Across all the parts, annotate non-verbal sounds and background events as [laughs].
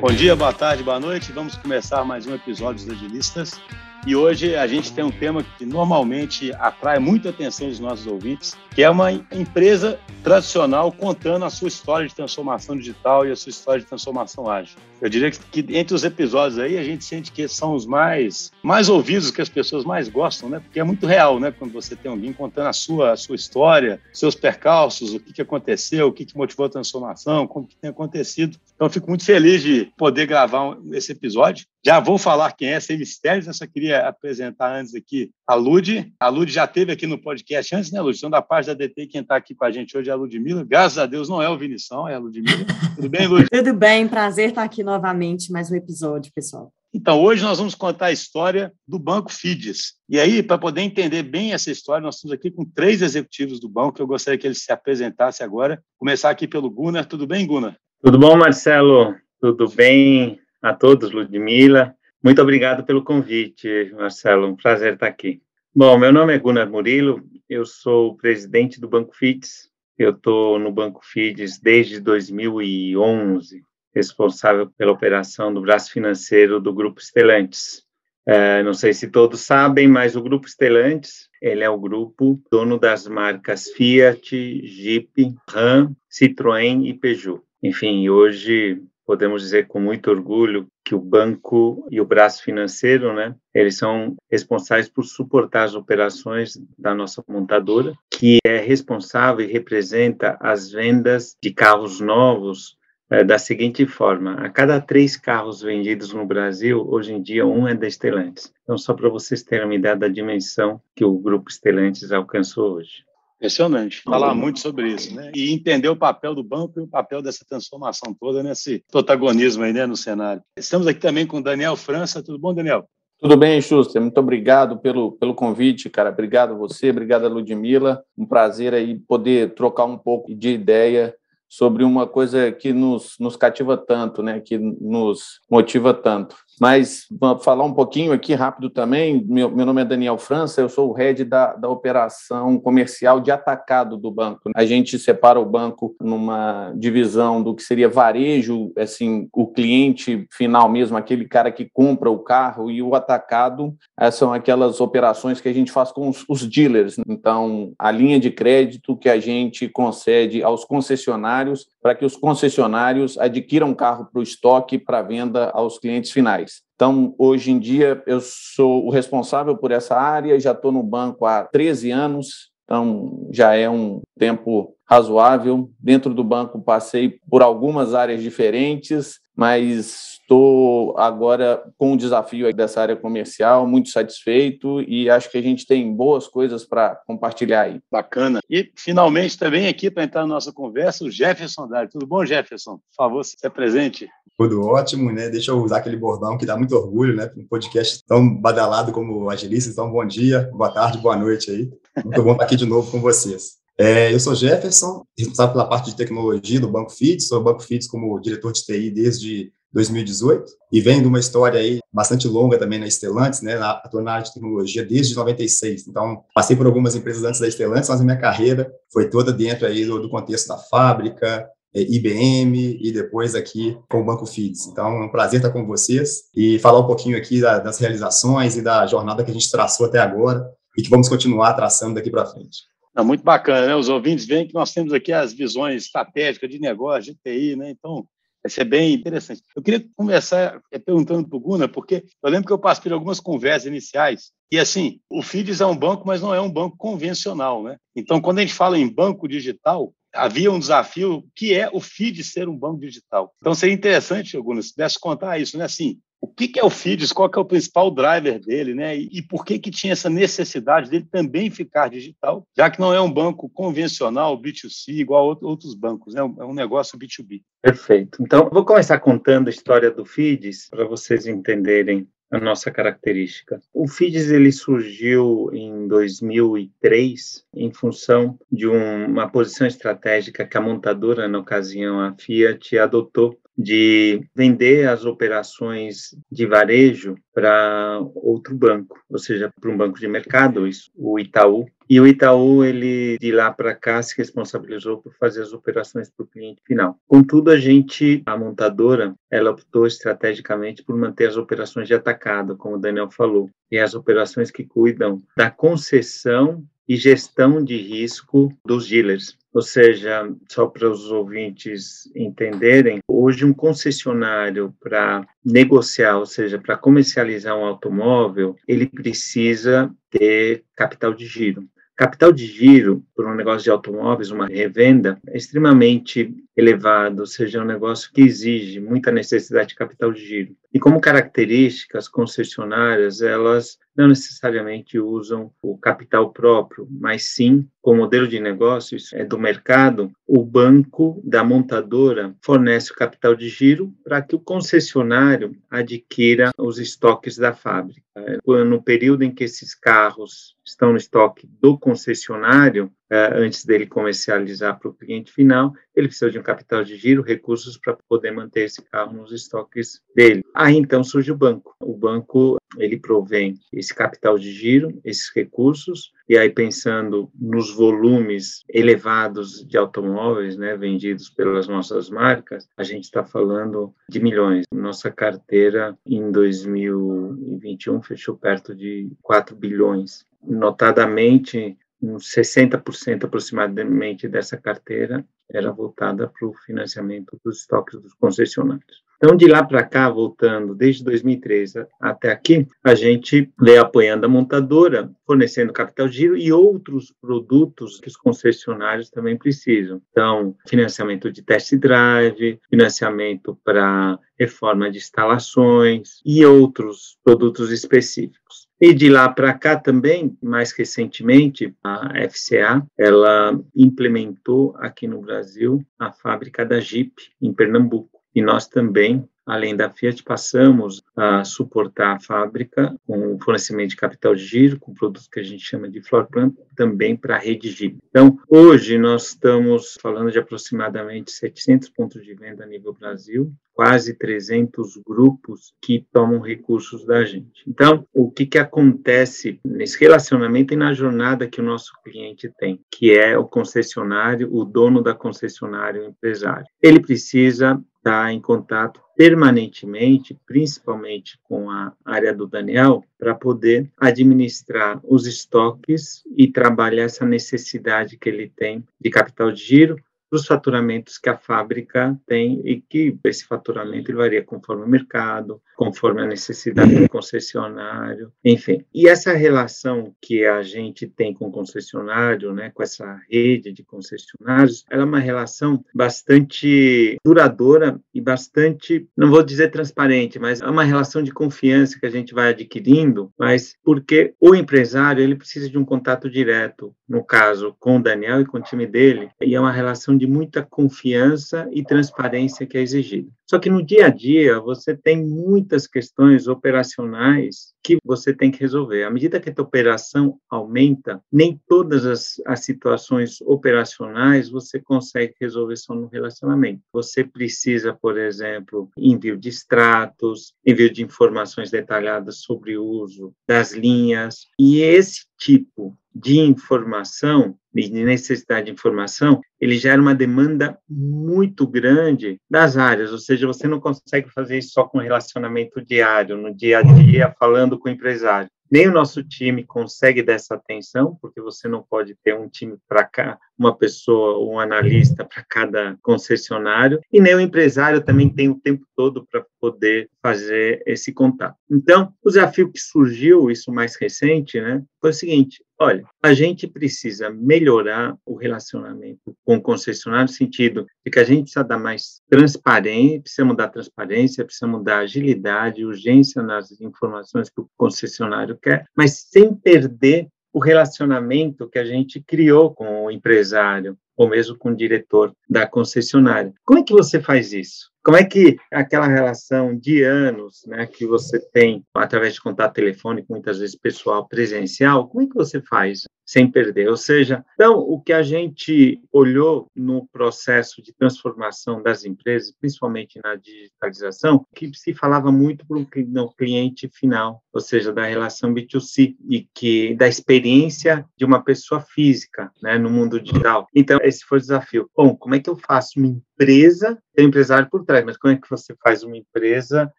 Bom dia, boa tarde, boa noite. Vamos começar mais um episódio dos Agilistas. E hoje a gente tem um tema que normalmente atrai muita atenção dos nossos ouvintes, que é uma empresa tradicional contando a sua história de transformação digital e a sua história de transformação ágil. Eu diria que entre os episódios aí a gente sente que são os mais mais ouvidos, que as pessoas mais gostam, né? Porque é muito real, né? Quando você tem alguém contando a sua a sua história, seus percalços, o que, que aconteceu, o que, que motivou a transformação, como que tem acontecido. Então, fico muito feliz de poder gravar esse episódio. Já vou falar quem é, sem mistérios, eu só queria apresentar antes aqui a Lud. A Lud já teve aqui no podcast antes, né, Lud? Então, da parte da DT, quem está aqui com a gente hoje é a Ludmilla. Graças a Deus não é o Vinição, é a Ludmilla. Tudo bem, Lud? [laughs] Tudo bem, prazer estar aqui novamente, mais um episódio, pessoal. Então, hoje nós vamos contar a história do Banco Fides. E aí, para poder entender bem essa história, nós estamos aqui com três executivos do banco. Eu gostaria que eles se apresentassem agora. Começar aqui pelo Gunnar. Tudo bem, Gunnar? Tudo bom, Marcelo? Tudo bem a todos, Ludmila? Muito obrigado pelo convite, Marcelo. Um prazer estar aqui. Bom, meu nome é Gunnar Murilo, eu sou o presidente do Banco FIDS. Eu estou no Banco FIDS desde 2011, responsável pela operação do braço financeiro do Grupo Stellantis. É, não sei se todos sabem, mas o Grupo Stellantis ele é o grupo dono das marcas Fiat, Jeep, Ram, Citroën e Peugeot. Enfim, hoje podemos dizer com muito orgulho que o banco e o braço financeiro, né, eles são responsáveis por suportar as operações da nossa montadora, que é responsável e representa as vendas de carros novos é, da seguinte forma: a cada três carros vendidos no Brasil, hoje em dia um é da Stellantis. Então, só para vocês terem uma ideia da dimensão que o grupo Stellantis alcançou hoje. Impressionante. Falar muito sobre isso, né? E entender o papel do banco e o papel dessa transformação toda nesse protagonismo aí, né, no cenário. Estamos aqui também com o Daniel França. Tudo bom, Daniel? Tudo bem, Schuster. Muito obrigado pelo, pelo convite, cara. Obrigado a você, obrigado a Ludmilla. Um prazer aí poder trocar um pouco de ideia sobre uma coisa que nos, nos cativa tanto, né? Que nos motiva tanto. Mas vou falar um pouquinho aqui rápido também. Meu, meu nome é Daniel França, eu sou o head da, da operação comercial de atacado do banco. A gente separa o banco numa divisão do que seria varejo, assim, o cliente final mesmo, aquele cara que compra o carro, e o atacado são aquelas operações que a gente faz com os, os dealers. Então, a linha de crédito que a gente concede aos concessionários para que os concessionários adquiram carro para o estoque para venda aos clientes finais. Então, hoje em dia, eu sou o responsável por essa área, já estou no banco há 13 anos, então já é um tempo razoável. Dentro do banco, passei por algumas áreas diferentes, mas Estou agora com o desafio dessa área comercial, muito satisfeito e acho que a gente tem boas coisas para compartilhar aí. Bacana. E finalmente também aqui para entrar na nossa conversa, o Jefferson Dari. Tudo bom, Jefferson? Por favor, se presente. Tudo ótimo, né? Deixa eu usar aquele bordão que dá muito orgulho, né? Um podcast tão badalado como o Agilista. Então, bom dia, boa tarde, boa noite aí. Muito bom estar aqui de novo com vocês. É, eu sou Jefferson, responsável pela parte de tecnologia do Banco FIDS, sou Banco FIDS como diretor de TI desde 2018 e vem de uma história aí bastante longa também na Stellantis, né, na, atuando na área de tecnologia desde 96. Então, passei por algumas empresas antes da Stellantis, mas a minha carreira foi toda dentro aí do, do contexto da fábrica, é, IBM e depois aqui com o Banco FIDS. Então, é um prazer estar com vocês e falar um pouquinho aqui da, das realizações e da jornada que a gente traçou até agora e que vamos continuar traçando daqui para frente. É muito bacana, né? Os ouvintes veem que nós temos aqui as visões estratégicas de negócio, de TI, né? Então, Vai ser bem interessante. Eu queria começar eh, perguntando para o Guna, porque eu lembro que eu passei por algumas conversas iniciais, e assim, o FIDES é um banco, mas não é um banco convencional, né? Então, quando a gente fala em banco digital, havia um desafio que é o FIDES ser um banco digital. Então, seria interessante, Guna, se pudesse contar isso, né? Assim, o que, que é o FIDES, qual é o principal driver dele, né? E, e, por que, que tinha essa necessidade dele também ficar digital, já que não é um banco convencional, B2C, igual a outros bancos, né? É um negócio B2B. Perfeito. Então, vou começar contando a história do FIDES para vocês entenderem a nossa característica. O FIDES ele surgiu em 2003 em função de um, uma posição estratégica que a montadora, na ocasião a Fiat, adotou de vender as operações de varejo para outro banco, ou seja, para um banco de mercado, isso, o Itaú. E o Itaú, ele de lá para cá se responsabilizou por fazer as operações para o cliente final. Contudo, a gente, a montadora, ela optou estrategicamente por manter as operações de atacado, como o Daniel falou, e as operações que cuidam da concessão e gestão de risco dos dealers. Ou seja, só para os ouvintes entenderem, hoje um concessionário para negociar, ou seja, para comercializar um automóvel, ele precisa ter capital de giro. Capital de giro, por um negócio de automóveis, uma revenda, é extremamente elevado, ou seja, é um negócio que exige muita necessidade de capital de giro. E como características concessionárias, elas não necessariamente usam o capital próprio, mas sim, com o modelo de negócio é do mercado, o banco da montadora fornece o capital de giro para que o concessionário adquira os estoques da fábrica. No período em que esses carros estão no estoque do concessionário, antes dele comercializar para o cliente final, ele precisa de um capital de giro, recursos para poder manter esse carro nos estoques dele. Aí então surge o banco. O banco ele provém esse capital de giro, esses recursos, e aí pensando nos volumes elevados de automóveis, né, vendidos pelas nossas marcas, a gente está falando de milhões. Nossa carteira em 2021 fechou perto de 4 bilhões. Notadamente, uns 60% aproximadamente dessa carteira era voltada para o financiamento dos estoques dos concessionários. Então, de lá para cá, voltando desde 2013 até aqui, a gente veio apoiando a montadora, fornecendo capital giro e outros produtos que os concessionários também precisam. Então, financiamento de test drive, financiamento para reforma de instalações e outros produtos específicos. E de lá para cá também, mais recentemente, a FCA, ela implementou aqui no Brasil a fábrica da Jeep em Pernambuco. E nós também, além da Fiat, passamos a suportar a fábrica com o fornecimento de capital de giro, com produtos que a gente chama de floor plan, também para a rede Jeep. Então, hoje nós estamos falando de aproximadamente 700 pontos de venda a nível Brasil, quase 300 grupos que tomam recursos da gente. Então, o que, que acontece nesse relacionamento e na jornada que o nosso cliente tem, que é o concessionário, o dono da concessionária, o empresário? Ele precisa estar em contato permanentemente, principalmente com a área do Daniel, para poder administrar os estoques e trabalhar essa necessidade que ele tem de capital de giro, dos faturamentos que a fábrica tem e que esse faturamento varia conforme o mercado, conforme a necessidade do concessionário, enfim. E essa relação que a gente tem com o concessionário, né, com essa rede de concessionários, ela é uma relação bastante duradoura e bastante, não vou dizer transparente, mas é uma relação de confiança que a gente vai adquirindo, mas porque o empresário, ele precisa de um contato direto, no caso, com o Daniel e com o time dele, e é uma relação de muita confiança e transparência que é exigida. Só que no dia a dia, você tem muitas questões operacionais que você tem que resolver. À medida que a operação aumenta, nem todas as, as situações operacionais você consegue resolver só no relacionamento. Você precisa, por exemplo, envio de extratos, envio de informações detalhadas sobre o uso das linhas, e esse tipo de informação, de necessidade de informação, ele gera uma demanda muito grande das áreas, ou seja, você não consegue fazer isso só com relacionamento diário, no dia a dia, falando com o empresário. Nem o nosso time consegue dessa atenção, porque você não pode ter um time para cá, uma pessoa, um analista para cada concessionário, e nem o empresário também tem o tempo todo para poder fazer esse contato. Então, o desafio que surgiu, isso mais recente, né, foi o seguinte: olha, a gente precisa melhorar o relacionamento com o concessionário, no sentido de que a gente precisa dar mais transparência, precisa mudar transparência, precisa mudar agilidade, urgência nas informações que o concessionário quer, mas sem perder o relacionamento que a gente criou com o empresário. ou mesmo com o diretor da concessionária. Como é que você faz isso? Como é que aquela relação de anos, né, que você tem através de contato telefônico, muitas vezes pessoal, presencial, como é que você faz sem perder? Ou seja, então o que a gente olhou no processo de transformação das empresas, principalmente na digitalização, que se falava muito para o cliente final, ou seja, da relação B2C e que da experiência de uma pessoa física, né, no mundo digital. Então esse foi o desafio. Bom, como é que eu faço uma empresa, tem um empresário por trás, mas como é que você faz uma empresa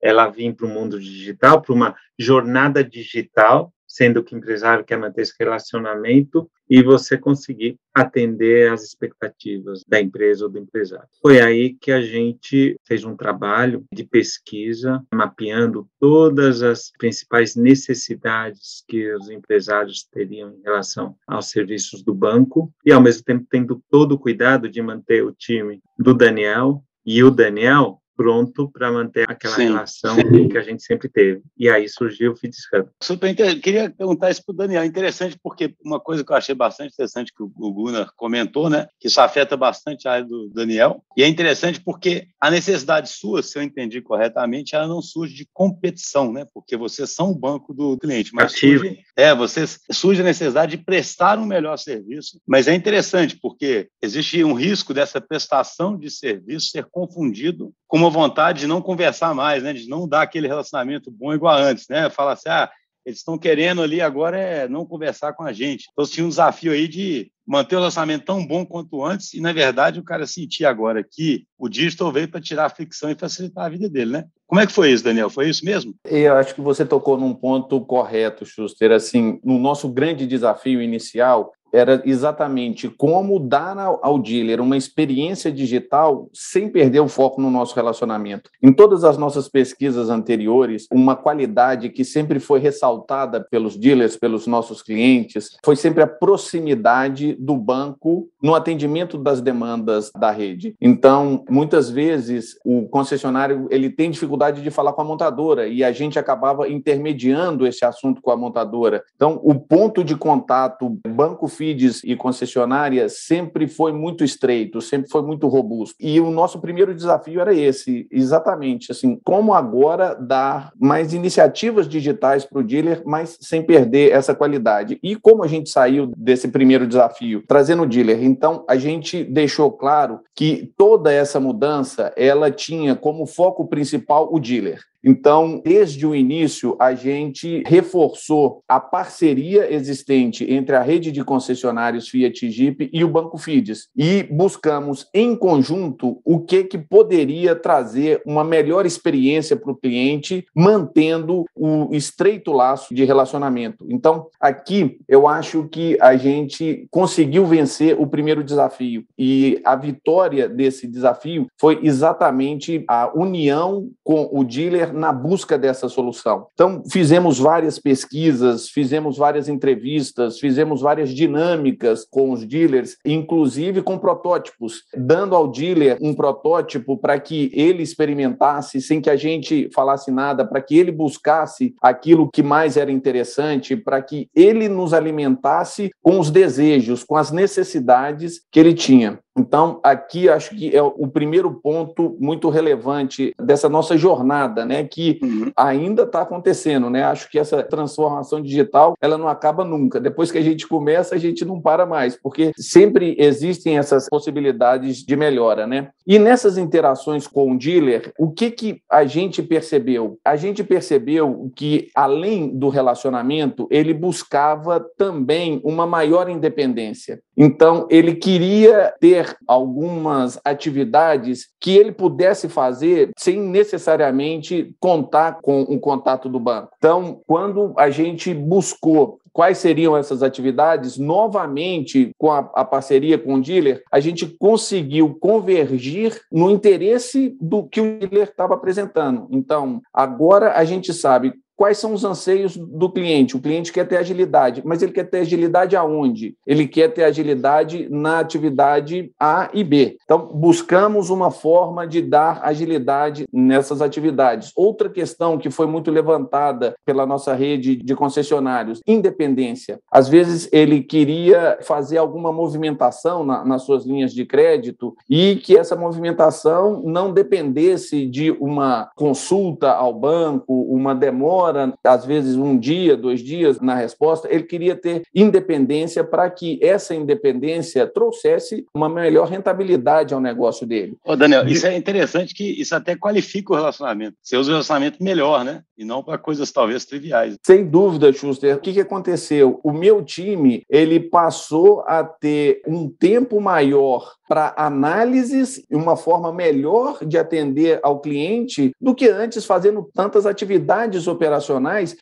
ela vir para o mundo digital, para uma jornada digital, sendo que o empresário quer manter esse relacionamento e você conseguir atender às expectativas da empresa ou do empresário. Foi aí que a gente fez um trabalho de pesquisa, mapeando todas as principais necessidades que os empresários teriam em relação aos serviços do banco e, ao mesmo tempo, tendo todo o cuidado de manter o time do Daniel e o Daniel pronto para manter aquela sim, relação sim. que a gente sempre teve. E aí surgiu o Feeds Hub. Super interessante. Queria perguntar isso para o Daniel. Interessante porque uma coisa que eu achei bastante interessante que o Gunnar comentou, né, que isso afeta bastante a área do Daniel. E é interessante porque a necessidade sua, se eu entendi corretamente, ela não surge de competição, né, porque vocês são o banco do cliente, mas Ativo. surge, é, vocês surge a necessidade de prestar um melhor serviço. Mas é interessante porque existe um risco dessa prestação de serviço ser confundido com uma vontade de não conversar mais, né? De não dar aquele relacionamento bom igual antes, né? Falar assim, ah, eles estão querendo ali agora é não conversar com a gente. Então, tinha um desafio aí de manter o relacionamento tão bom quanto antes e, na verdade, o cara sentir agora que o digital veio para tirar a fricção e facilitar a vida dele, né? Como é que foi isso, Daniel? Foi isso mesmo? Eu acho que você tocou num ponto correto, Schuster. Assim, no nosso grande desafio inicial era exatamente como dar ao dealer uma experiência digital sem perder o foco no nosso relacionamento. Em todas as nossas pesquisas anteriores, uma qualidade que sempre foi ressaltada pelos dealers, pelos nossos clientes, foi sempre a proximidade do banco no atendimento das demandas da rede. Então, muitas vezes o concessionário ele tem dificuldade de falar com a montadora e a gente acabava intermediando esse assunto com a montadora. Então, o ponto de contato banco feeds e concessionárias sempre foi muito estreito, sempre foi muito robusto. E o nosso primeiro desafio era esse, exatamente, assim, como agora dar mais iniciativas digitais para o dealer, mas sem perder essa qualidade. E como a gente saiu desse primeiro desafio, trazendo o dealer, então a gente deixou claro que toda essa mudança, ela tinha como foco principal o dealer. Então, desde o início, a gente reforçou a parceria existente entre a rede de concessionários Fiat e Jeep e o Banco Fides e buscamos em conjunto o que que poderia trazer uma melhor experiência para o cliente, mantendo o estreito laço de relacionamento. Então, aqui eu acho que a gente conseguiu vencer o primeiro desafio e a vitória desse desafio foi exatamente a união com o dealer na busca dessa solução. Então, fizemos várias pesquisas, fizemos várias entrevistas, fizemos várias dinâmicas com os dealers, inclusive com protótipos, dando ao dealer um protótipo para que ele experimentasse sem que a gente falasse nada, para que ele buscasse aquilo que mais era interessante, para que ele nos alimentasse com os desejos, com as necessidades que ele tinha. Então, aqui acho que é o primeiro ponto muito relevante dessa nossa jornada, né, que uhum. ainda está acontecendo, né? Acho que essa transformação digital ela não acaba nunca. Depois que a gente começa, a gente não para mais, porque sempre existem essas possibilidades de melhora, né? E nessas interações com o dealer, o que que a gente percebeu? A gente percebeu que além do relacionamento, ele buscava também uma maior independência. Então, ele queria ter algumas atividades que ele pudesse fazer sem necessariamente contar com o contato do banco. Então, quando a gente buscou quais seriam essas atividades, novamente, com a, a, parceria com o dealer, a gente conseguiu convergir no interesse do que o dealer estava apresentando. Então, agora a gente sabe quais são os anseios do cliente. O cliente quer ter agilidade, mas ele quer ter agilidade aonde? Ele quer ter agilidade na atividade A e B. Então, buscamos uma forma de dar agilidade nessas atividades. Outra questão que foi muito levantada pela nossa rede de concessionários, independência. Às vezes ele queria fazer alguma movimentação na, nas suas linhas de crédito e que essa movimentação não dependesse de uma consulta ao banco, uma demora, às vezes um dia, dois dias na resposta. Ele queria ter independência para que essa independência trouxesse uma melhor rentabilidade ao negócio dele. Ô, Daniel, isso é interessante que isso até qualifica o relacionamento. Você usa o relacionamento melhor, né? E não para coisas talvez triviais. Sem dúvida, Schuster. O que, que aconteceu? O meu time ele passou a ter um tempo maior para análises e uma forma melhor de atender ao cliente do que antes fazendo tantas atividades operacionais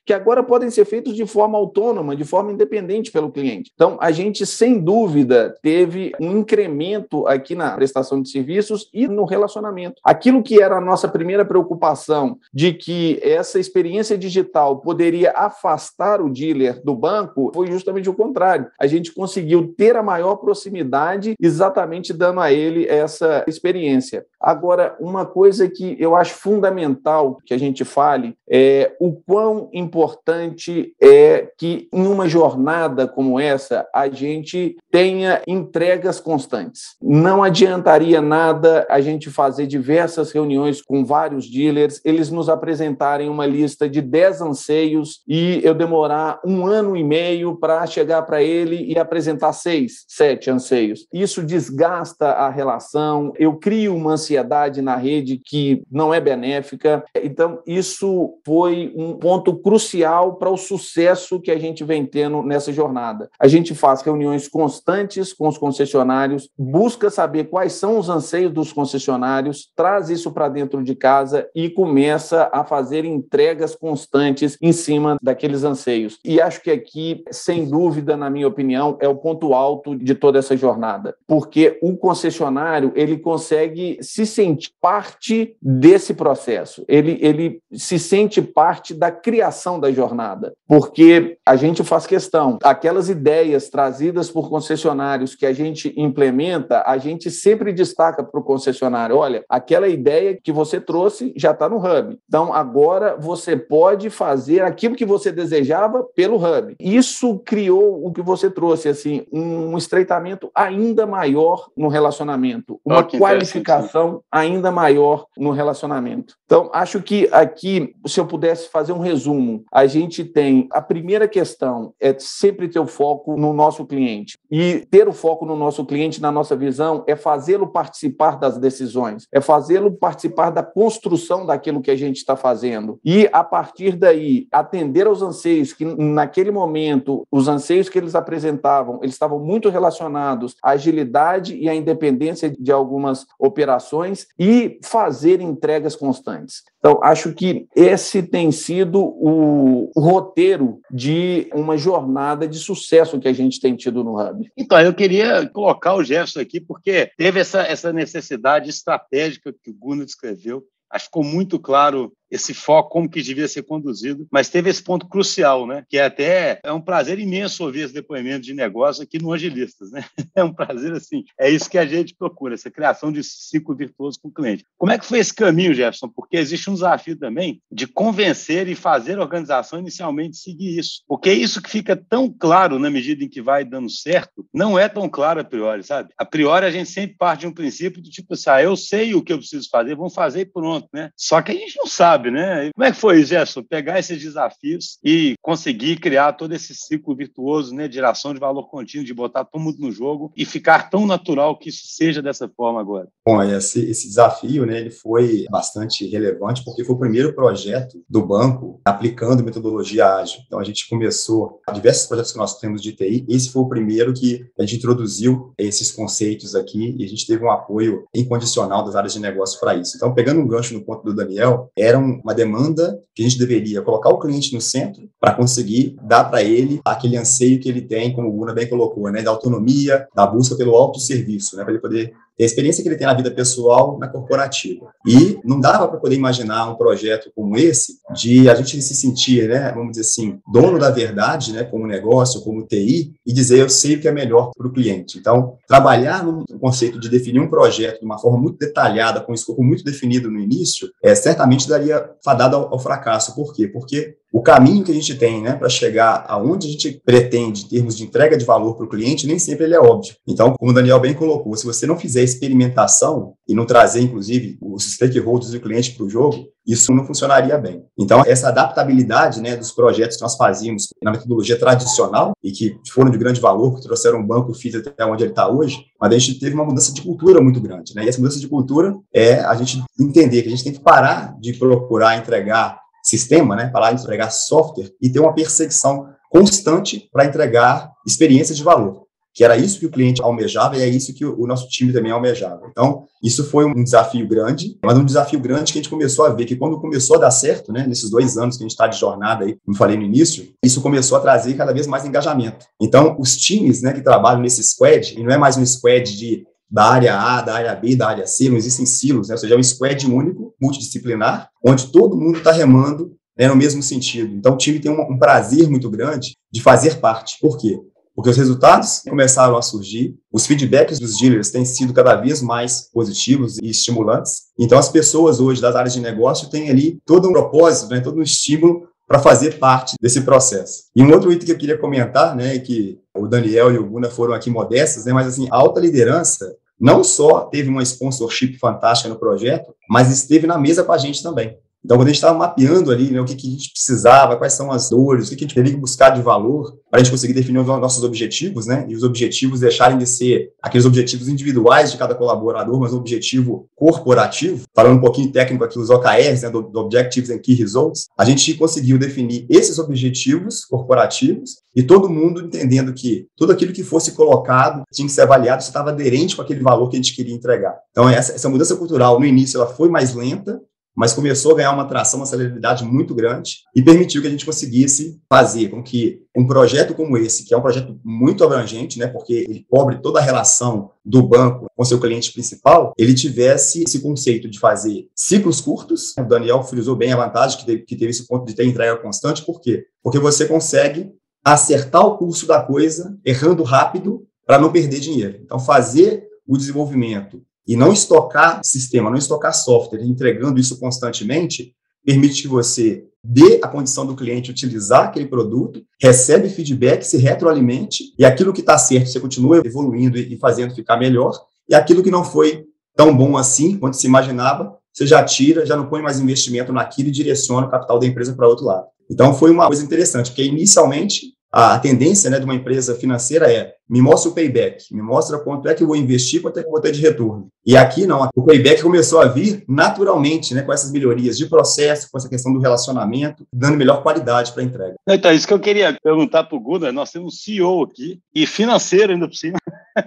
que agora podem ser feitas de forma autônoma, de forma independente pelo cliente. Então, a gente sem dúvida teve um incremento aqui na prestação de serviços e no relacionamento. Aquilo que era a nossa primeira preocupação de que essa experiência digital poderia afastar o dealer do banco foi justamente o contrário. A gente conseguiu ter a maior proximidade exatamente dando a ele essa experiência. Agora, uma coisa que eu acho fundamental que a gente fale é o quão importante é que em uma jornada como essa a gente tenha entregas constantes. Não adiantaria nada a gente fazer diversas reuniões com vários dealers, eles nos apresentarem uma lista de 10 anseios e eu demorar um ano e meio para chegar para ele e apresentar seis, sete anseios. Isso desgasta a relação, eu crio uma ansiedade na rede que não é benéfica. Então, isso foi um ponto crucial para o sucesso que a gente vem tendo nessa jornada. A gente faz reuniões constantes com os concessionários, busca saber quais são os anseios dos concessionários, traz isso para dentro de casa e começa a fazer entregas constantes em cima daqueles anseios. E acho que aqui, sem dúvida, na minha opinião, é o ponto alto de toda essa jornada, porque o concessionário ele consegue se sentir parte desse processo, ele, ele se sente parte da criação da jornada, porque a gente faz questão, aquelas ideias trazidas por concessionários que a gente implementa, a gente sempre destaca para o concessionário: olha, aquela ideia que você trouxe já está no Hub. Então, agora você pode fazer aquilo que você desejava pelo Hub. Isso criou o que você trouxe, assim, um estreitamento ainda maior no relacionamento, uma oh, qualificação ainda maior no relacionamento. Então, acho que aqui, se eu pudesse fazer um resumo, a gente tem a primeira questão é sempre ter o foco no nosso cliente. E ter o foco no nosso cliente, na nossa visão, é fazê-lo participar das decisões, é fazê-lo participar da construção daquilo que a gente está fazendo. E, a partir daí, atender aos anseios que, naquele momento, os anseios que eles apresentavam, eles estavam muito relacionados à agilidade e à independência de algumas operações e fazer entregas constantes. Então, acho que esse tem sido o, o roteiro de uma jornada de sucesso que a gente tem tido no Hub. Então, eu queria colocar o Gerson aqui, porque teve essa, essa necessidade estratégica que o Gunnar descreveu. Acho que ficou muito claro esse foco, como que devia ser conduzido, mas teve esse ponto crucial, né? Que é até é um prazer imenso ouvir esse depoimento de negócio aqui no Agilistas, né? [laughs] É um prazer assim, é isso que a gente procura, essa criação de ciclo virtuoso com o cliente. Como é que foi esse caminho, Jefferson? Porque existe um desafio também de convencer e fazer a organização inicialmente seguir isso. Porque isso que fica tão claro na medida em que vai dando certo, não é tão claro a priori, sabe? A priori a gente sempre parte de um princípio do tipo assim, ah, eu sei o que eu preciso fazer, vamos fazer e pronto, né? Só que a gente não sabe sabe, né? Como é que foi, Gerson, pegar esses desafios e conseguir criar todo esse ciclo virtuoso, né, de geração de valor contínuo, de botar todo mundo no jogo e ficar tão natural que isso seja dessa forma agora? Bom, esse, esse desafio, né, ele foi bastante relevante porque foi o primeiro projeto do banco aplicando metodologia ágil. Então, a gente começou diversos projetos que nós temos de TI, esse foi o primeiro que a gente introduziu esses conceitos aqui e a gente teve um apoio incondicional das áreas de negócio para isso. Então, pegando um gancho no ponto do Daniel, era um uma demanda que a gente deveria colocar o cliente no centro para conseguir dar para ele aquele anseio que ele tem, como o Guna bem colocou, né, da autonomia, da busca pelo autosserviço, né, para ele poder a experiência que ele tem na vida pessoal na corporativa. E não dava para poder imaginar um projeto como esse, de a gente se sentir, né, vamos dizer assim, dono da verdade, né, como negócio, como TI, e dizer eu sei o que é melhor para o cliente. Então, trabalhar no conceito de definir um projeto de uma forma muito detalhada, com um escopo muito definido no início, é, certamente daria fadado ao, ao fracasso. Por quê? Porque o caminho que a gente tem né, para chegar aonde a gente pretende em termos de entrega de valor para o cliente, nem sempre ele é óbvio. Então, como o Daniel bem colocou, se você não fizer experimentação e não trazer, inclusive, os stakeholders do cliente para o jogo, isso não funcionaria bem. Então, essa adaptabilidade né, dos projetos que nós fazíamos na metodologia tradicional e que foram de grande valor, que trouxeram o banco FIT até onde ele está hoje, mas a gente teve uma mudança de cultura muito grande. Né? E essa mudança de cultura é a gente entender que a gente tem que parar de procurar entregar sistema, né, para entregar software e ter uma perseguição constante para entregar experiências de valor, que era isso que o cliente almejava e é isso que o nosso time também almejava. Então, isso foi um desafio grande, mas um desafio grande que a gente começou a ver que quando começou a dar certo, né, nesses dois anos que a gente está de jornada aí, como falei no início, isso começou a trazer cada vez mais engajamento. Então, os times, né, que trabalham nesse squad, e não é mais um squad de da área A, da área B, da área C, não existem silos, né? ou seja, é um squad único, multidisciplinar, onde todo mundo está remando né, no mesmo sentido. Então, o time tem um, um, prazer muito grande de fazer parte. Por quê? Porque os resultados começaram a surgir, os feedbacks dos dealers têm sido cada vez mais positivos e estimulantes. Então, as pessoas hoje das áreas de negócio têm ali todo um propósito, né, todo um estímulo para fazer parte desse processo. E um outro item que eu queria comentar, né, que o Daniel e o Guna foram aqui modestos, né, mas assim, a alta liderança não só teve uma sponsorship fantástica no projeto, mas esteve na mesa com a gente também. Então, quando a gente estava mapeando ali né, o que, que, a gente precisava, quais são as dores, o que, que a gente teria que buscar de valor para a gente conseguir definir os nossos objetivos, né? E os objetivos deixarem de ser aqueles objetivos individuais de cada colaborador, mas um objetivo corporativo. Falando um pouquinho técnico aqui, os OKRs, né, do, do Objectives and Key Results, a gente conseguiu definir esses objetivos corporativos e todo mundo entendendo que tudo aquilo que fosse colocado tinha que ser avaliado se estava aderente com aquele valor que a gente queria entregar. Então, essa, essa mudança cultural, no início, ela foi mais lenta, mas começou a ganhar uma atração, uma celeridade muito grande e permitiu que a gente conseguisse fazer com que um projeto como esse, que é um projeto muito abrangente, né, porque ele cobre toda a relação do banco com seu cliente principal, ele tivesse esse conceito de fazer ciclos curtos. O Daniel frisou bem a vantagem que teve, que teve esse ponto de ter entrega constante, por quê? Porque você consegue acertar o curso da coisa, errando rápido, para não perder dinheiro. Então, fazer o desenvolvimento e não estocar sistema, não estocar software, entregando isso constantemente, permite que você dê a condição do cliente utilizar aquele produto, recebe feedback, se retroalimente, e aquilo que está certo você continua evoluindo e fazendo ficar melhor, e aquilo que não foi tão bom assim quanto se imaginava, você já tira, já não põe mais investimento naquilo e direciona o capital da empresa para outro lado. Então, foi uma coisa interessante, porque inicialmente a tendência né, de uma empresa financeira é me mostra o payback, me mostra quanto é que eu vou investir, quanto é que eu vou ter de retorno. E aqui não, o payback começou a vir naturalmente, né, com essas melhorias de processo, com essa questão do relacionamento, dando melhor qualidade para a entrega. Então, isso que eu queria perguntar para o Guda, nós temos um CEO aqui, e financeiro ainda por cima.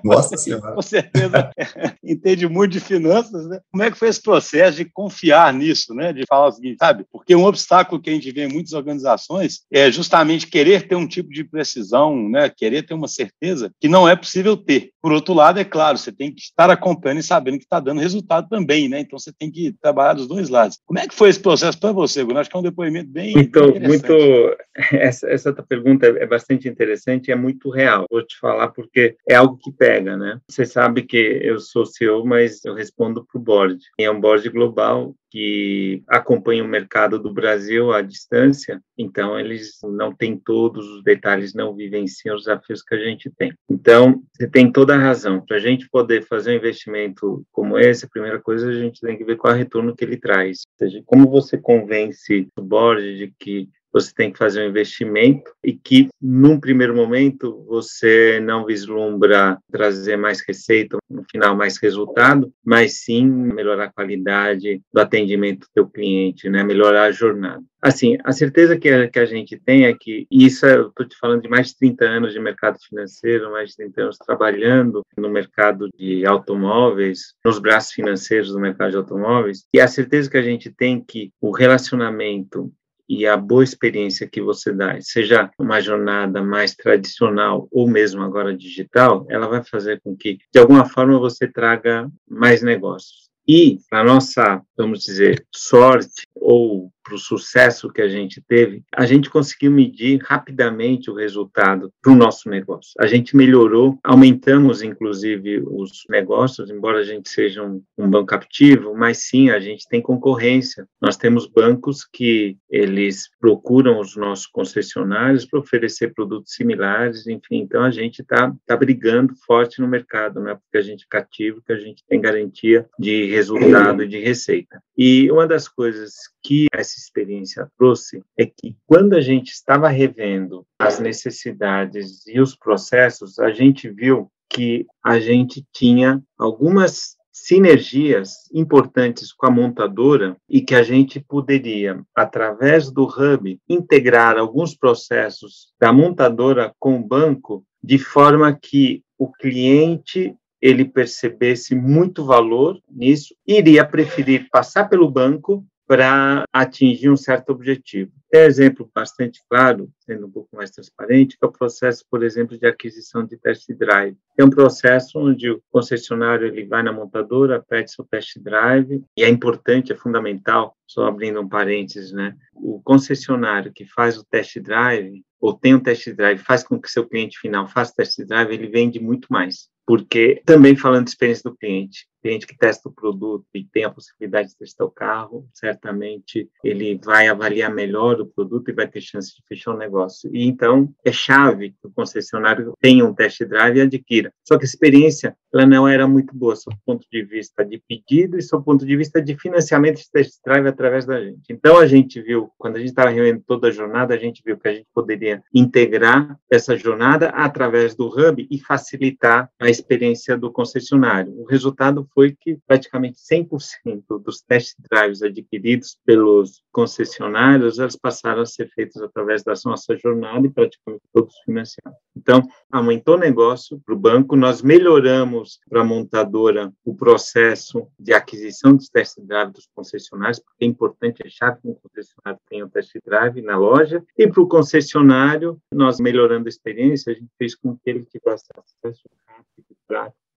Nossa [laughs] Senhora. Com certeza [laughs] entende muito de finanças, né? Como é que foi esse processo de confiar nisso, né? De falar o seguinte, sabe? Porque um obstáculo que a gente vê em muitas organizações é justamente querer ter um tipo de precisão, né? Querer ter uma certeza que não é possível ter. Por outro lado, é claro, você tem que estar acompanhando e sabendo que está dando resultado também, né? Então você tem que trabalhar dos dois lados. Como é que foi esse processo para você, Gunnar? Acho que é um depoimento bem. Então, muito. [laughs] Essa, essa pergunta é bastante interessante e é muito real. Vou te falar porque é algo que pega, né? Você sabe que eu sou CEO, mas eu respondo para o board. E é um board global que acompanha o mercado do Brasil à distância, então eles não têm todos os detalhes, não vivenciam os desafios que a gente tem. Então, você tem toda a razão. Para a gente poder fazer um investimento como esse, a primeira coisa a gente tem que ver qual é o retorno que ele traz. Ou seja, como você convence o board de que você tem que fazer um investimento e que, num primeiro momento, você não vislumbra trazer mais receita, no final, mais resultado, mas sim melhorar a qualidade do atendimento do teu cliente, né? melhorar a jornada. Assim, a certeza que a, que a gente tem é que, isso é, eu estou te falando de mais de 30 anos de mercado financeiro, mais de 30 anos trabalhando no mercado de automóveis, nos braços financeiros do mercado de automóveis, e a certeza que a gente tem que o relacionamento e a boa experiência que você dá, seja uma jornada mais tradicional ou mesmo agora digital, ela vai fazer com que, de alguma forma, você traga mais negócios. E, a nossa, vamos dizer, sorte ou para o sucesso que a gente teve, a gente conseguiu medir rapidamente o resultado para o nosso negócio. A gente melhorou, aumentamos inclusive os negócios, embora a gente seja um, um banco captivo, mas sim, a gente tem concorrência. Nós temos bancos que eles procuram os nossos concessionários para oferecer produtos similares, enfim, então a gente está tá brigando forte no mercado, não é porque a gente é cativo que a gente tem garantia de resultado e de receita. E uma das coisas que essa experiência trouxe é que quando a gente estava revendo as necessidades e os processos, a gente viu que a gente tinha algumas sinergias importantes com a montadora e que a gente poderia, através do hub, integrar alguns processos da montadora com o banco de forma que o cliente ele percebesse muito valor nisso, iria preferir passar pelo banco para atingir um certo objetivo. Tem um exemplo bastante claro, sendo um pouco mais transparente, que é o processo, por exemplo, de aquisição de test drive. É um processo onde o concessionário ele vai na montadora, pede seu test drive, e é importante, é fundamental, só abrindo um parênteses, né? O concessionário que faz o test drive, ou tem um test drive, faz com que seu cliente final faça test drive, ele vende muito mais porque também falando de experiência do cliente, cliente que testa o produto e tem a possibilidade de testar o carro, certamente ele vai avaliar melhor o produto e vai ter chance de fechar o negócio. E então é chave que o concessionário tenha um test drive e adquira. Só que a experiência ela não era muito boa, do ponto de vista de pedido e do ponto de vista de financiamento de test drive através da gente. Então a gente viu, quando a gente estava reunindo toda a jornada, a gente viu que a gente poderia integrar essa jornada através do hub e facilitar a experiência do concessionário. O resultado foi que praticamente 100% dos test drives adquiridos pelos concessionários, passaram a ser feitas através da nossa jornada e praticamente todos financiados. Então, aumentou o negócio para o banco, nós melhoramos para a montadora o processo de aquisição dos test drives dos concessionários, porque é importante, chato que um concessionário tenha um test drive na loja, e para o concessionário, nós melhorando a experiência, a gente fez com que ele tivesse acesso rápido prático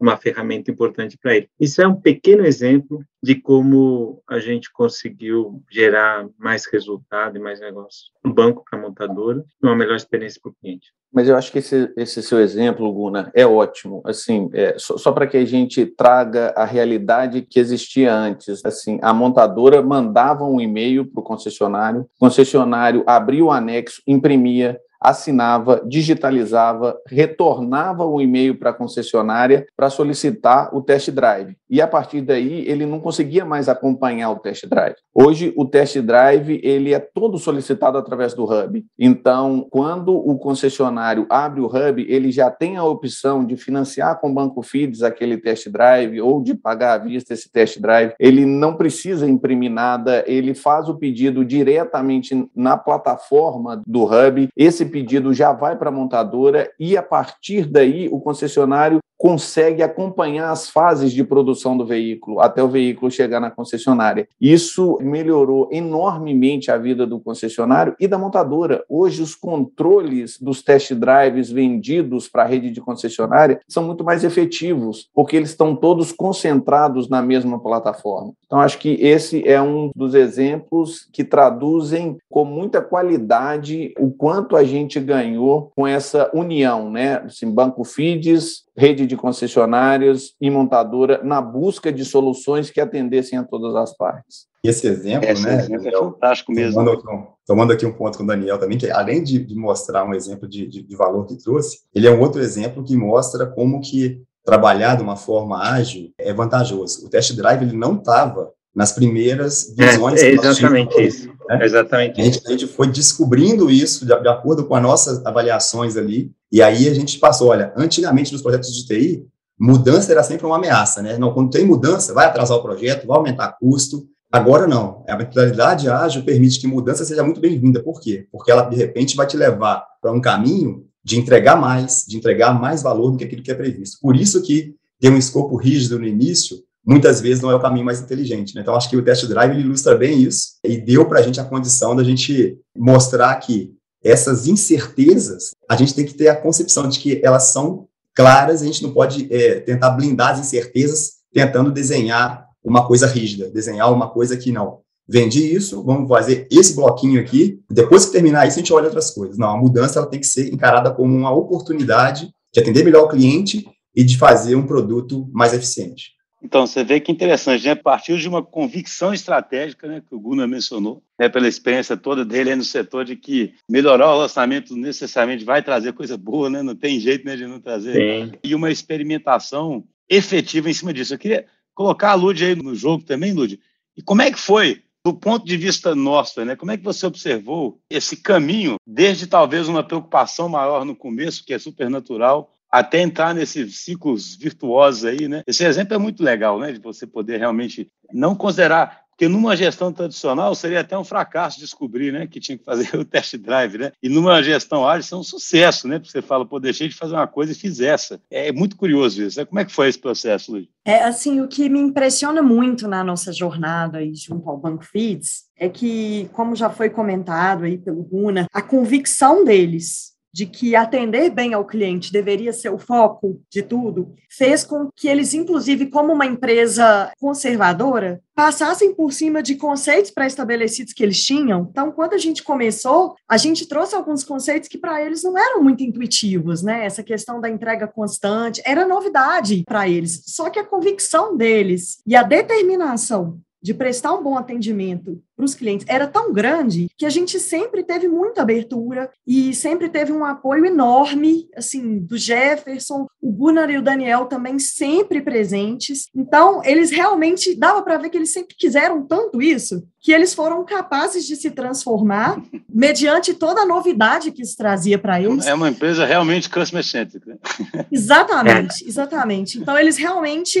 uma ferramenta importante para ele. Isso é um pequeno exemplo de como a gente conseguiu gerar mais resultado e mais negócio no banco para a montadora e uma melhor experiência para o cliente. Mas eu acho que esse, esse seu exemplo, Guna, é ótimo. Assim, é, só, só para que a gente traga a realidade que existia antes. Assim, a montadora mandava um e-mail para o concessionário, o concessionário abria o anexo, imprimia, assinava, digitalizava, retornava o e-mail para a concessionária para solicitar o test drive. E a partir daí ele não conseguia mais acompanhar o test drive. Hoje o test drive ele é todo solicitado através do hub. Então, quando o concessionário abre o hub, ele já tem a opção de financiar com o banco Fides aquele test drive ou de pagar à vista esse test drive. Ele não precisa imprimir nada, ele faz o pedido diretamente na plataforma do hub. Esse pedido já vai para a montadora e, a partir daí, o concessionário consegue acompanhar as fases de produção do veículo até o veículo chegar na concessionária. Isso melhorou enormemente a vida do concessionário e da montadora. Hoje, os controles dos test drives vendidos para a rede de concessionária são muito mais efetivos, porque eles estão todos concentrados na mesma plataforma. Então, acho que esse é um dos exemplos que traduzem com muita qualidade o quanto a gente ganhou com essa união, né? Assim, Banco Fides, rede de concessionários e montadora na busca de soluções que atendessem a todas as partes. Esse exemplo, Esse né? exemplo é fantástico mesmo. Tomando aqui, um, tomando aqui, um, ponto com o Daniel também, que além de, de mostrar um exemplo de, de, de, valor que trouxe, ele é um outro exemplo que mostra como que trabalhar de uma forma ágil é vantajoso. O test drive ele não estava nas primeiras visões. É, é exatamente isso. Né? Exatamente. A gente, a gente foi descobrindo isso de, de acordo com as nossas avaliações ali, e aí a gente passou, olha, antigamente nos projetos de TI, mudança era sempre uma ameaça, né? Não, quando tem mudança, vai atrasar o projeto, vai aumentar custo. Agora não. A mentalidade ágil permite que mudança seja muito bem-vinda. Por quê? Porque ela, de repente, vai te levar para um caminho de entregar mais, de entregar mais valor do que aquilo que é previsto. Por isso que ter um escopo rígido no início muitas vezes não é o caminho mais inteligente. Né? Então, acho que o test drive ilustra bem isso e deu para a gente a condição da gente mostrar que essas incertezas, a gente tem que ter a concepção de que elas são claras, a gente não pode é, tentar blindar as incertezas tentando desenhar uma coisa rígida, desenhar uma coisa que não. Vendi isso, vamos fazer esse bloquinho aqui, depois que terminar isso, a gente olha outras coisas. Não, a mudança ela tem que ser encarada como uma oportunidade de atender melhor o cliente e de fazer um produto mais eficiente. Então, você vê que interessante, né? Partiu de uma convicção estratégica, né, que o Gunnar mencionou, né, pela experiência toda dele no setor, de que melhorar o lançamento necessariamente vai trazer coisa boa, né? Não tem jeito né, de não trazer. Sim. E uma experimentação efetiva em cima disso. Eu queria colocar a Lud aí no jogo também, Lud. E como é que foi, do ponto de vista nosso, né? Como é que você observou esse caminho, desde talvez uma preocupação maior no começo, que é super natural, até entrar nesses ciclos virtuosos aí, né? Esse exemplo é muito legal, né? De você poder realmente não considerar porque numa gestão tradicional seria até um fracasso descobrir, né, que tinha que fazer [laughs] o test drive, né? E numa gestão ágil isso é um sucesso, né? Porque você fala, pô, deixei de fazer uma coisa e fiz essa. É muito curioso isso. Né? Como é que foi esse processo, Luiz? É assim, o que me impressiona muito na nossa jornada aí junto ao Banco Feeds é que, como já foi comentado aí pelo Guna, a convicção deles de que atender bem ao cliente deveria ser o foco de tudo, fez com que eles, inclusive, como uma empresa conservadora, passassem por cima de conceitos pré-estabelecidos que eles tinham. Então, quando a gente começou, a gente trouxe alguns conceitos que para eles não eram muito intuitivos, né? Essa questão da entrega constante era novidade para eles. Só que a convicção deles e a determinação de prestar um bom atendimento para os clientes era tão grande que a gente sempre teve muita abertura e sempre teve um apoio enorme, assim, do Jefferson, o Gunnar e o Daniel também sempre presentes. Então, eles realmente dava para ver que eles sempre quiseram tanto isso que eles foram capazes de se transformar [laughs] mediante toda a novidade que isso trazia para eles. É uma empresa realmente customer centric. Né? [laughs] Exatamente, exatamente. Então eles realmente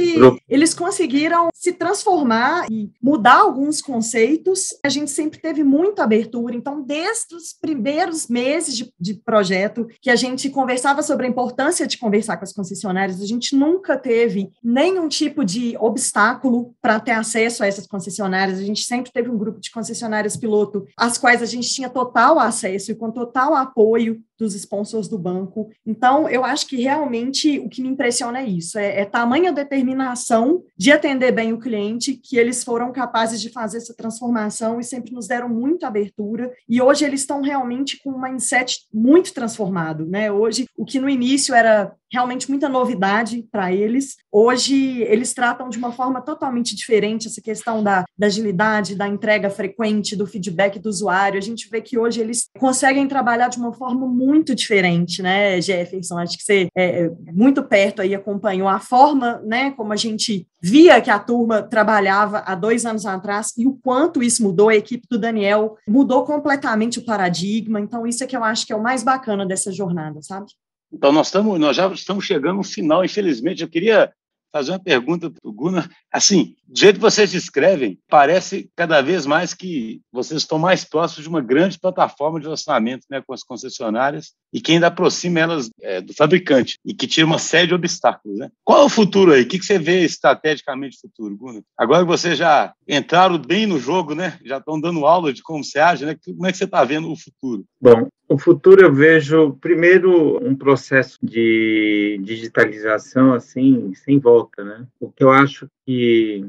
eles conseguiram se transformar e mudar alguns conceitos a gente sempre teve muita abertura. Então, desde os primeiros meses de, de projeto, que a gente conversava sobre a importância de conversar com as concessionárias, a gente nunca teve nenhum tipo de obstáculo para ter acesso a essas concessionárias. A gente sempre teve um grupo de concessionárias piloto, às quais a gente tinha total acesso e com total apoio dos sponsors do banco. Então, eu acho que realmente o que me impressiona é isso: é, é tamanha determinação de atender bem o cliente que eles foram capazes de fazer essa transformação e sempre nos deram muita abertura. E hoje eles estão realmente com um mindset muito transformado, né? Hoje, o que no início era realmente muita novidade para eles. Hoje, eles tratam de uma forma totalmente diferente essa questão da, da, agilidade, da entrega frequente, do feedback do usuário. A gente vê que hoje eles conseguem trabalhar de uma forma muito diferente, né, Jefferson? Acho que você é, é muito perto aí acompanhou a forma, né, como a gente via que a turma trabalhava há dois anos atrás e o quanto isso mudou. A equipe do Daniel mudou completamente o paradigma. Então, isso é que eu acho que é o mais bacana dessa jornada, sabe? Então, nós, estamos, nós já estamos chegando no final, infelizmente. Eu queria fazer uma pergunta para o Gunnar. Assim, do jeito que vocês descrevem, parece cada vez mais que vocês estão mais próximos de uma grande plataforma de relacionamento né, com as concessionárias e que ainda aproxima elas é, do fabricante e que tira uma série de obstáculos. Né? Qual é o futuro aí? O que, você vê estrategicamente futuro, Gunnar? Agora que vocês já entraram bem no jogo, né? já estão dando aula de como você age, né? como é que você está vendo o futuro? Bom, o futuro eu vejo primeiro um processo de digitalização assim sem volta, né? O que eu acho que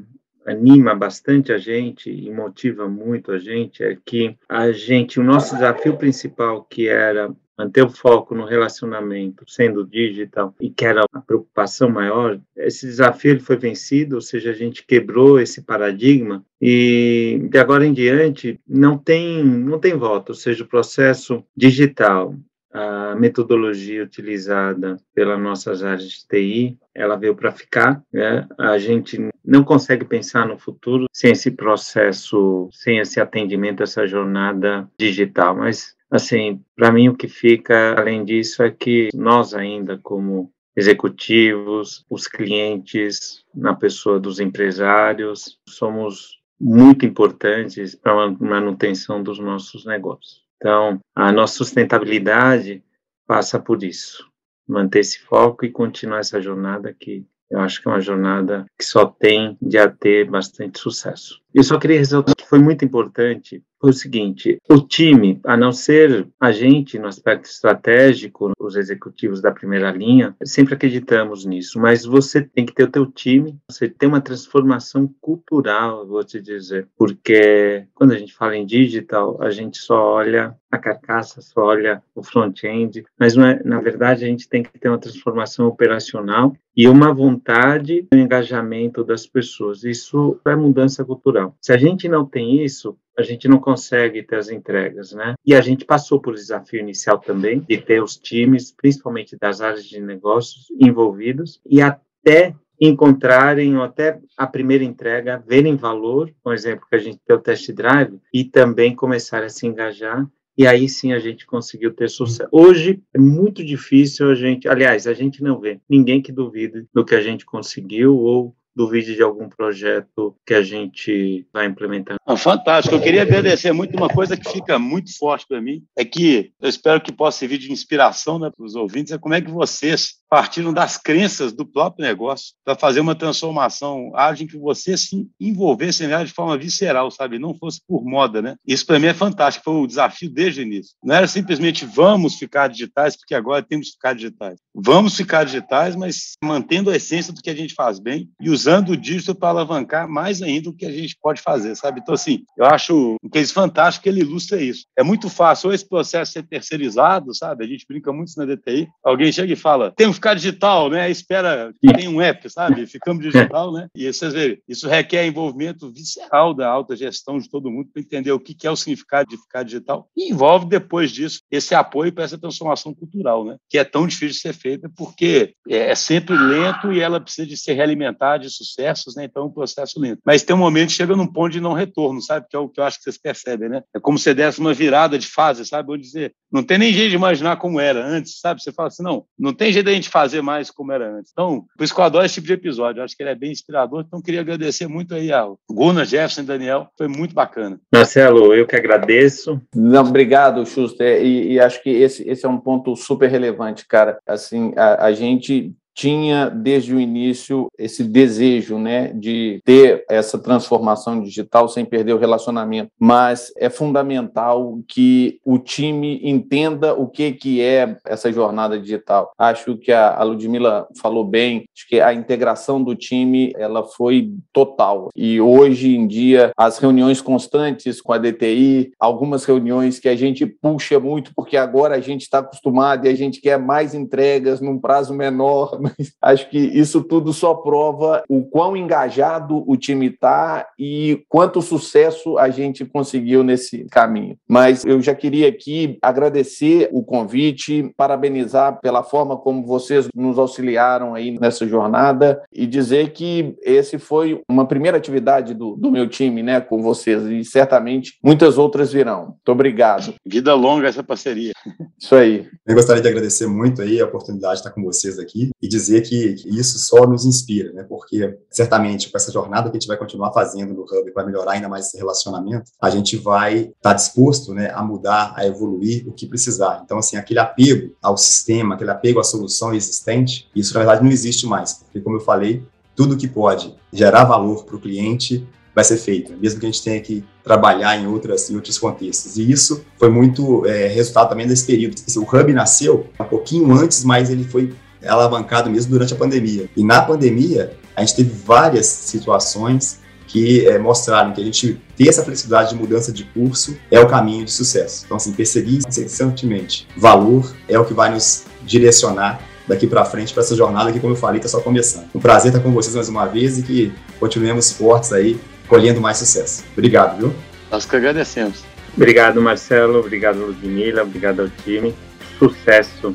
anima bastante a gente e motiva muito a gente é que a gente o nosso desafio principal que era manter o foco no relacionamento, sendo digital, e que era a preocupação maior, esse desafio foi vencido, ou seja, a gente quebrou esse paradigma e de agora em diante não tem não tem volta, ou seja, o processo digital, a metodologia utilizada pelas nossas áreas de TI, ela veio para ficar. Né? A gente não consegue pensar no futuro sem esse processo, sem esse atendimento, essa jornada digital. Mas Assim, para mim o que fica além disso é que nós ainda como executivos, os clientes, na pessoa dos empresários, somos muito importantes para a manutenção dos nossos negócios. Então, a nossa sustentabilidade passa por isso, manter esse foco e continuar essa jornada que Eu acho que é uma jornada que só tem de a ter bastante sucesso. Eu só queria ressaltar que foi muito importante foi o seguinte: o time, a não ser a gente no aspecto estratégico, os executivos da primeira linha, sempre acreditamos nisso, mas você tem que ter o teu time, você tem uma transformação cultural, vou te dizer, porque quando a gente fala em digital, a gente só olha a carcaça, só olha o front-end, mas é, na verdade a gente tem que ter uma transformação operacional e uma vontade, um engajamento das pessoas. Isso é mudança cultural. Se a gente não tem isso, a gente não consegue ter as entregas, né? E a gente passou por desafio inicial também de ter os times, principalmente das áreas de negócios envolvidos e até encontrarem ou até a primeira entrega, verem valor, por exemplo, que a gente tem o test drive e também começar a se engajar e aí sim a gente conseguiu ter sucesso. Hoje é muito difícil a gente, aliás, a gente não vê ninguém que duvide do que a gente conseguiu ou duvide de algum projeto que a gente vai implementar. Ah, fantástico. Eu queria agradecer muito uma coisa que fica muito forte para mim, é que eu espero que possa servir de inspiração né, para os ouvintes, é como é que vocês partiram das crenças do próprio negócio para fazer uma transformação ágil em que você se envolvesse nela de forma visceral, sabe? Não fosse por moda, né? Isso para mim é fantástico, foi um desafio desde o início. Não era simplesmente vamos ficar digitais, porque agora temos que ficar digitais. Vamos ficar digitais, mas mantendo a essência do que a gente faz bem e usando o digital para alavancar mais ainda o que a gente pode fazer, sabe? Então, assim, eu acho um case fantástico que ele ilustra isso. É muito fácil ou esse processo ser terceirizado, sabe? A gente brinca muito na DTI. Alguém chega e fala, temos ficar digital, né? Espera que tem um app, sabe? Ficamos digital, né? E vocês verem, isso requer envolvimento visceral da alta gestão de todo mundo para entender o que é o significado de ficar digital e envolve depois disso esse apoio para essa transformação cultural, né? Que é tão difícil de ser feita porque é sempre lento e ela precisa de ser realimentada de sucessos, né? Então é um processo lento. Mas tem um momento que chega num ponto de não retorno, sabe? Que é o que eu acho que vocês percebem, né? É como se desse uma virada de fase, sabe? Vou dizer, não tem nem jeito de imaginar como era antes, sabe? Você fala assim, não, não tem jeito da gente fazer mais como era antes. Então, por isso que eu adoro esse tipo de episódio. Eu acho que ele é bem inspirador. Então, queria agradecer muito aí ao Gunnar, Jefferson e Daniel. Foi muito bacana. Marcelo, eu que agradeço. Não, obrigado, Schuster. E, e acho que esse, esse é um ponto super relevante, cara. Assim, a, a gente tinha desde o início esse desejo, né, de ter essa transformação digital sem perder o relacionamento, mas é fundamental que o time entenda o que que é essa jornada digital. Acho que a Ludmila falou bem, acho que a integração do time ela foi total. E hoje em dia as reuniões constantes com a DTI, algumas reuniões que a gente puxa muito porque agora a gente está acostumado e a gente quer mais entregas num prazo menor mas acho que isso tudo só prova o quão engajado o time está e quanto sucesso a gente conseguiu nesse caminho. Mas eu já queria aqui agradecer o convite, parabenizar pela forma como vocês nos auxiliaram aí nessa jornada e dizer que esse foi uma primeira atividade do, do meu time, né, com vocês e certamente muitas outras virão. Muito obrigado. Vida longa essa parceria. Isso aí. Eu gostaria de agradecer muito aí a oportunidade de estar com vocês aqui e dizer que isso só nos inspira, né? Porque certamente com essa jornada que a gente vai continuar fazendo no Hub para melhorar ainda mais esse relacionamento, a gente vai estar tá disposto, né, a mudar, a evoluir o que precisar. Então, assim, aquele apego ao sistema, aquele apego à solução existente, isso na verdade não existe mais, porque como eu falei, tudo que pode gerar valor para o cliente vai ser feito, mesmo que a gente tenha que trabalhar em, outras, em outros contextos. E isso foi muito é, resultado também desse período. O Hub nasceu um pouquinho antes, mas ele foi alavancado mesmo durante a pandemia. E na pandemia, a gente teve várias situações que é, mostraram que a gente ter essa flexibilidade de mudança de curso é o caminho de sucesso. Então, assim, perseguir incessantemente valor é o que vai nos direcionar daqui para frente para essa jornada que, como eu falei, está só começando. Um prazer estar com vocês mais uma vez e que continuemos fortes aí colhendo mais sucesso. Obrigado, viu? Nós que agradecemos. Obrigado, Marcelo. Obrigado, Ludmila. Obrigado ao time. Sucesso,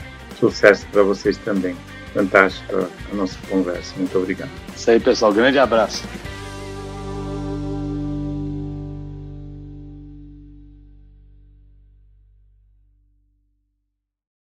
sucesso para vocês também. Fantástica a nossa conversa. Muito obrigado. Isso aí, pessoal. Grande abraço.